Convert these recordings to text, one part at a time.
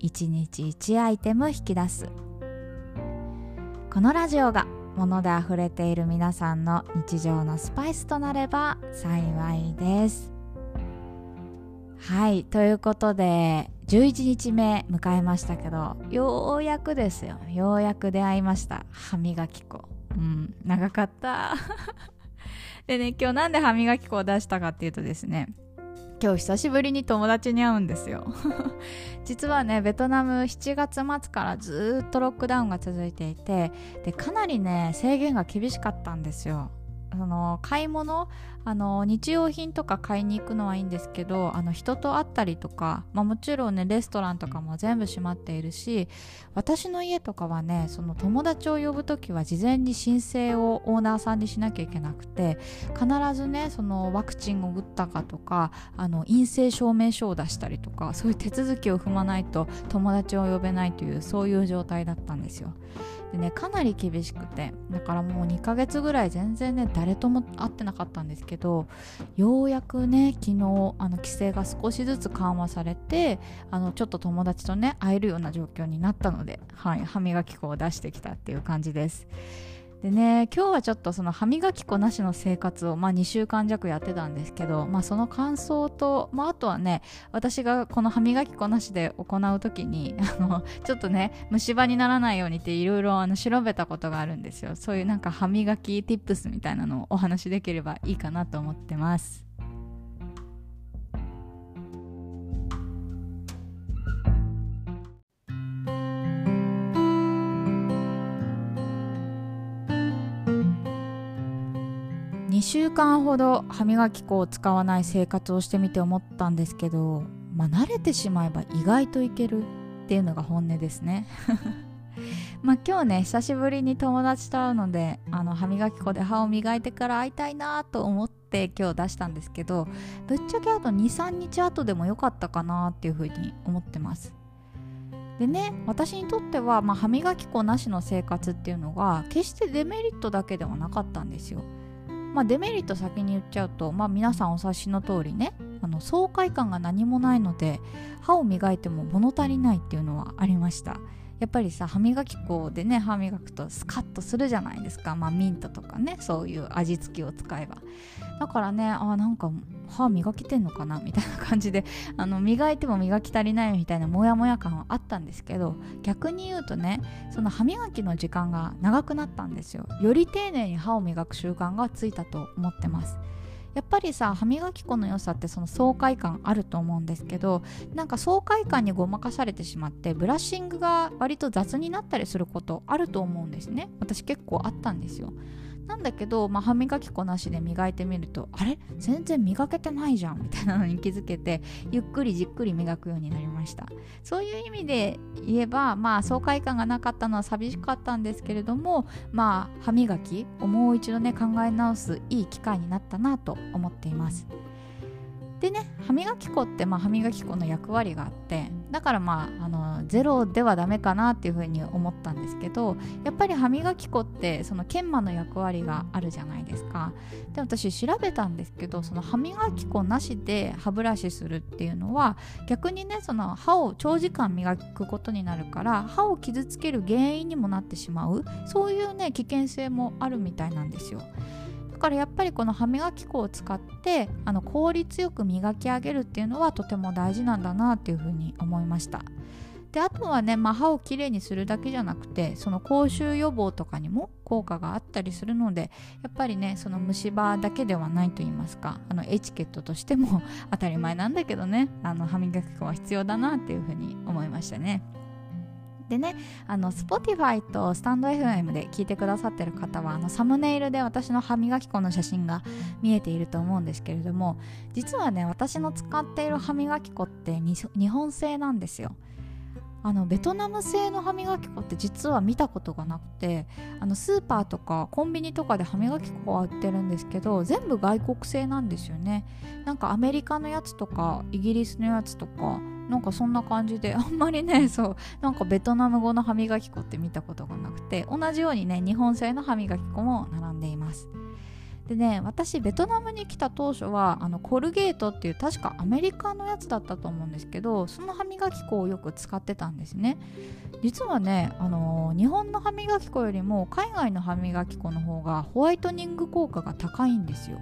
1日1アイテム引き出す。このラジオが物で溢れている皆さんの日常のスパイスとなれば幸いです。はいということで11日目迎えましたけどようやくですよ。ようやく出会いました。歯磨き粉。うん長かった。でね今日なんで歯磨き粉を出したかっていうとですね今日久しぶりに友達に会うんですよ。実はねベトナム7月末からずっとロックダウンが続いていてでかなりね制限が厳しかったんですよ。その買い物あの日用品とか買いに行くのはいいんですけどあの人と会ったりとか、まあ、もちろんねレストランとかも全部閉まっているし私の家とかはねその友達を呼ぶ時は事前に申請をオーナーさんにしなきゃいけなくて必ずねそのワクチンを打ったかとかあの陰性証明書を出したりとかそういう手続きを踏まないと友達を呼べないというそういう状態だったんですよ。でねかなり厳しくてだからもう2ヶ月ぐらい全然ね誰とも会ってなかったんですけどようやくね昨日あの規制が少しずつ緩和されてあのちょっと友達とね会えるような状況になったので、はい、歯磨き粉を出してきたっていう感じです。でね今日はちょっとその歯磨き粉なしの生活を、まあ、2週間弱やってたんですけど、まあ、その感想と、まあ、あとはね私がこの歯磨き粉なしで行う時に あのちょっとね虫歯にならないようにっていろいろ調べたことがあるんですよ。そういうなんか歯磨きティップスみたいなのをお話しできればいいかなと思ってます。週間ほど歯磨き粉を使わない生活をしてみて思ったんですけど、まあ、慣れてしまえば意外といけるっていうのが本音ですね。まあ今日ね久しぶりに友達と会うのであの歯磨き粉で歯を磨いてから会いたいなと思って今日出したんですけどぶっちゃけあと23日後でもよかったかなっていうふうに思ってます。でね私にとっては、まあ、歯磨き粉なしの生活っていうのが決してデメリットだけではなかったんですよ。まあ、デメリット先に言っちゃうと、まあ、皆さんお察しの通りねあの爽快感が何もないので歯を磨いても物足りないっていうのはありました。やっぱりさ歯磨き粉でね歯磨くとスカッとするじゃないですか、まあ、ミントとかねそういう味付けを使えば。だからねあなんか歯磨けてんのかなみたいな感じで あの磨いても磨き足りないみたいなモヤモヤ感はあったんですけど逆に言うとねその歯磨きの時間が長くなったんですよ。より丁寧に歯を磨く習慣がついたと思ってます。やっぱりさ歯磨き粉の良さってその爽快感あると思うんですけどなんか爽快感にごまかされてしまってブラッシングが割と雑になったりすることあると思うんですね。私結構あったんですよ。なんだけど、まあ、歯磨き粉なしで磨いてみるとあれ？全然磨けてないじゃんみたいなのに気づけてゆっくりじっくり磨くようになりました。そういう意味で言えば、まあ、爽快感がなかったのは寂しかったんですけれども、まあ、歯磨きをもう一度ね考え直すいい機会になったなと思っています。でね歯磨き粉って、まあ、歯磨き粉の役割があってだからまああのゼロではダメかなっていうふうに思ったんですけどやっぱり歯磨き粉ってその研磨の役割があるじゃないですか。で私調べたんですけどその歯磨き粉なしで歯ブラシするっていうのは逆にねその歯を長時間磨くことになるから歯を傷つける原因にもなってしまう。そういうね危険性もあるみたいなんですよ。だからやっぱりこの歯磨き粉を使ってあの効率よく磨き上げるっていうのはとても大事なんだなっていうふうに思いましたであとはね、まあ、歯をきれいにするだけじゃなくてその口臭予防とかにも効果があったりするのでやっぱりねその虫歯だけではないと言いますかあのエチケットとしても 当たり前なんだけどねあの歯磨き粉は必要だなっていうふうに思いましたね。でね、あの Spotify とスタンド FM で聞いてくださってる方はあのサムネイルで私の歯磨き粉の写真が見えていると思うんですけれども実はね私の使っている歯磨き粉って日本製なんですよ。あのベトナム製の歯磨き粉って実は見たことがなくてあのスーパーとかコンビニとかで歯磨き粉は売ってるんですけど全部外国製なんですよね。なんかアメリカのやつとかイギリスのやつとかなんかそんな感じで あんまりねそうなんかベトナム語の歯磨き粉って見たことがなくて同じようにね日本製の歯磨き粉も並んでいます。でね私ベトナムに来た当初はあのコルゲートっていう確かアメリカのやつだったと思うんですけどその歯磨き粉をよく使ってたんですね。実はね、あのー、日本の歯磨き粉よりも海外の歯磨き粉の方がホワイトニング効果が高いんですよ。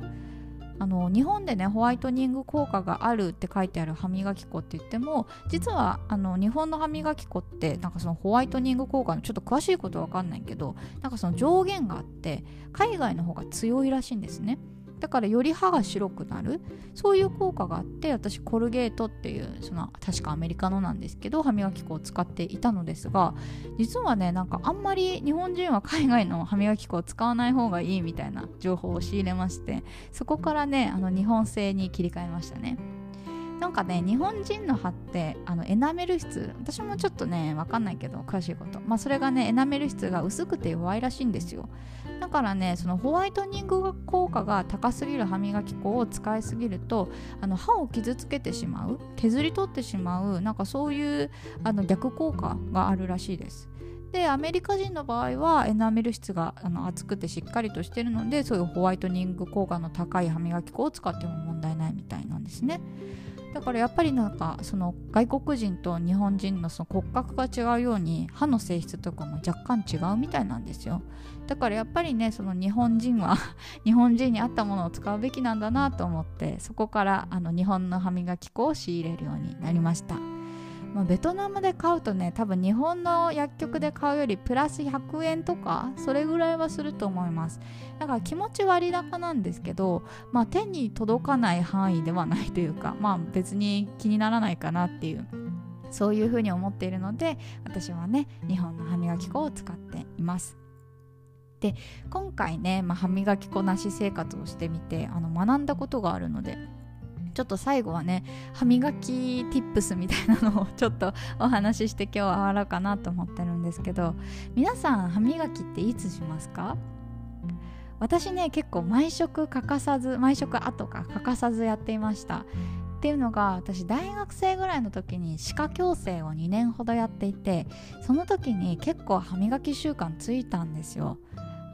あの日本でねホワイトニング効果があるって書いてある歯磨き粉って言っても実はあの日本の歯磨き粉ってなんかそのホワイトニング効果のちょっと詳しいことは分かんないけどなんかその上限があって海外の方が強いらしいんですね。だからより歯が白くなる。そういう効果があって私コルゲートっていうその確かアメリカのなんですけど歯磨き粉を使っていたのですが実はねなんかあんまり日本人は海外の 歯磨き粉を使わない方がいいみたいな情報を仕入れましてそこからねあの日本製に切り替えましたね。なんかね日本人の歯ってあのエナメル質私もちょっとね分かんないけど詳しいこと。まあそれがねエナメル質が薄くて弱いらしいんですよ。だからねそのホワイトニング効果が高すぎる歯磨き粉を使いすぎるとあの歯を傷つけてしまう削り取ってしまうなんかそういうあの逆効果があるらしいですでアメリカ人の場合はエナメル質があの厚くてしっかりとしてるのでそういうホワイトニング効果の高い歯磨き粉を使っても問題ないみたいなんですね。だからやっぱりなんかその外国人と日本人のその骨格が違うように歯の性質とかも若干違うみたいなんですよ。だからやっぱりねその日本人は 日本人に合ったものを使うべきなんだなと思ってそこからあの日本の歯磨き粉を仕入れるようになりました。まあ、ベトナムで買うとね多分日本の薬局で買うよりプラス100円とかそれぐらいはすると思います。だから気持ち割高なんですけど、まあ、手に届かない範囲ではないというかまあ別に気にならないかなっていうそういうふうに思っているので私はね日本の歯磨き粉を使っています。で今回ね、まあ、歯磨き粉なし生活をしてみてあの学んだことがあるのでちょっと最後はね歯磨き tips みたいなのをちょっとお話しして今日は終わろうかなと思ってるんですけど皆さん歯磨きっていつしますか？私ね結構毎食欠かさず毎食後か欠かさずやっていました。っていうのが私大学生ぐらいの時に歯科矯正を2年ほどやっていてその時に結構歯磨き習慣ついたんですよ。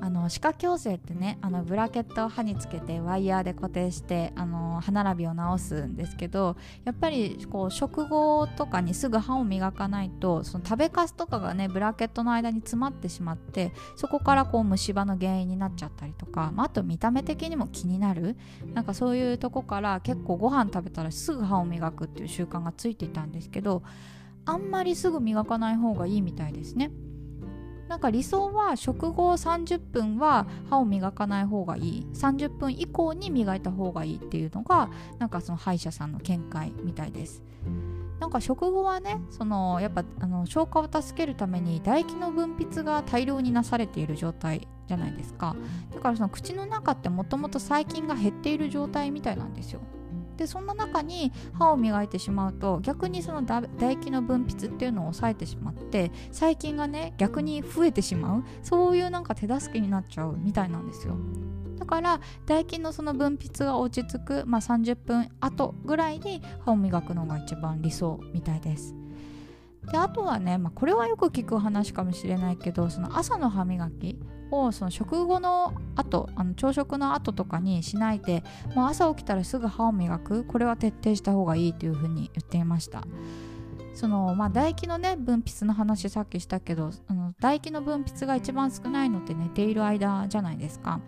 あの歯科矯正ってねあのブラケットを歯につけてワイヤーで固定してあの歯並びを直すんですけどやっぱりこう食後とかにすぐ歯を磨かないとその食べかすとかがねブラケットの間に詰まってしまってそこからこう虫歯の原因になっちゃったりとか、まあ、あと見た目的にも気になるなんかそういうとこから結構ご飯食べたらすぐ歯を磨くっていう習慣がついていたんですけどあんまりすぐ磨かない方がいいみたいですね。なんか理想は食後30分は歯を磨かない方がいい。30分以降に磨いた方がいいっていうのがなんかその歯医者さんの見解みたいです。なんか食後はねそのやっぱあの消化を助けるために唾液の分泌が大量になされている状態じゃないですか。だからその口の中ってもともと細菌が減っている状態みたいなんですよ。でそんな中に歯を磨いてしまうと逆にその唾液の分泌っていうのを抑えてしまって細菌がね逆に増えてしまうそういうなんか手助けになっちゃうみたいなんですよ。だから唾液のその分泌が落ち着く、まあ、30分後ぐらいに歯を磨くのが一番理想みたいです。であとはね、まあ、これはよく聞く話かもしれないけどその朝の歯磨きをその食後の後あの朝食の後とかにしないでもう朝起きたらすぐ歯を磨く。これは徹底した方がいいというふうに言っていました。そのまあ唾液のね分泌の話さっきしたけどあの唾液の分泌が一番少ないのって寝ている間じゃないですか。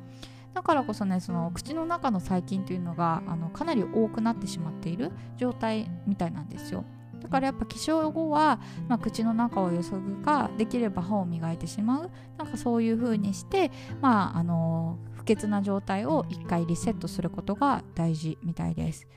だからこそねその口の中の細菌というのがあのかなり多くなってしまっている状態みたいなんですよ。だからやっぱ起床後は、まあ、口の中をよそぐかできれば歯を磨いてしまうなんかそういう風にしてまああの不潔な状態を一回リセットすることが大事みたいです。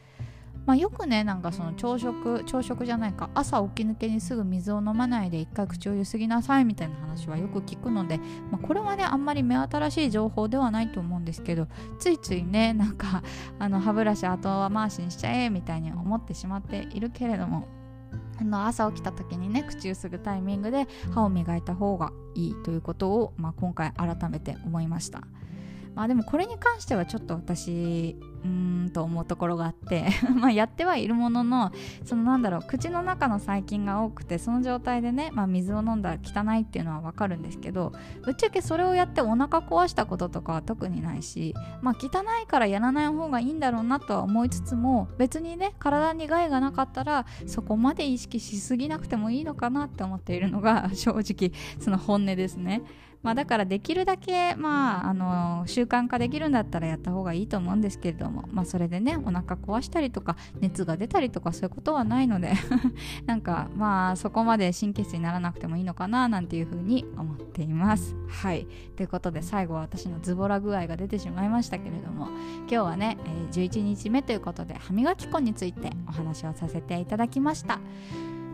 まあ、よくねなんかその朝食朝食じゃないか朝起き抜けにすぐ水を飲まないで一回口をゆすぎなさいみたいな話はよく聞くので、まあ、これはねあんまり目新しい情報ではないと思うんですけどついついねなんかあの歯ブラシ後回しにしちゃえみたいに思ってしまっているけれどもあの朝起きた時にね口をすぐタイミングで歯を磨いた方がいいということを、まあ、今回改めて思いました。まあでもこれに関してはちょっと私うんと思うところがあって まあやってはいるもののそのなんだろう口の中の細菌が多くてその状態でね、まあ、水を飲んだら汚いっていうのはわかるんですけどぶっちゃけそれをやってお腹壊したこととかは特にないしまあ汚いからやらない方がいいんだろうなとは思いつつも別にね体に害がなかったらそこまで意識しすぎなくてもいいのかなって思っているのが 正直その本音ですね。まあ、だからできるだけ、まあ、あの習慣化できるんだったらやった方がいいと思うんですけれども、まあ、それでねお腹壊したりとか熱が出たりとかそういうことはないので なんかまあそこまで神経質にならなくてもいいのかななんていうふうに思っています。はいということで最後は私のズボラ具合が出てしまいましたけれども今日はね、えー、11日目ということで歯磨き粉についてお話をさせていただきました。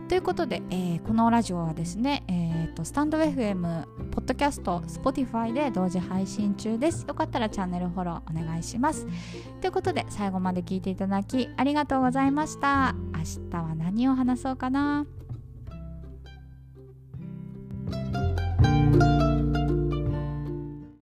ということで、えー、このラジオはですね、えーと、スタンド FM、ポッドキャスト、Spotify で同時配信中です。よかったらチャンネルフォローお願いします。ということで、最後まで聞いていただきありがとうございました。明日は何を話そうかな？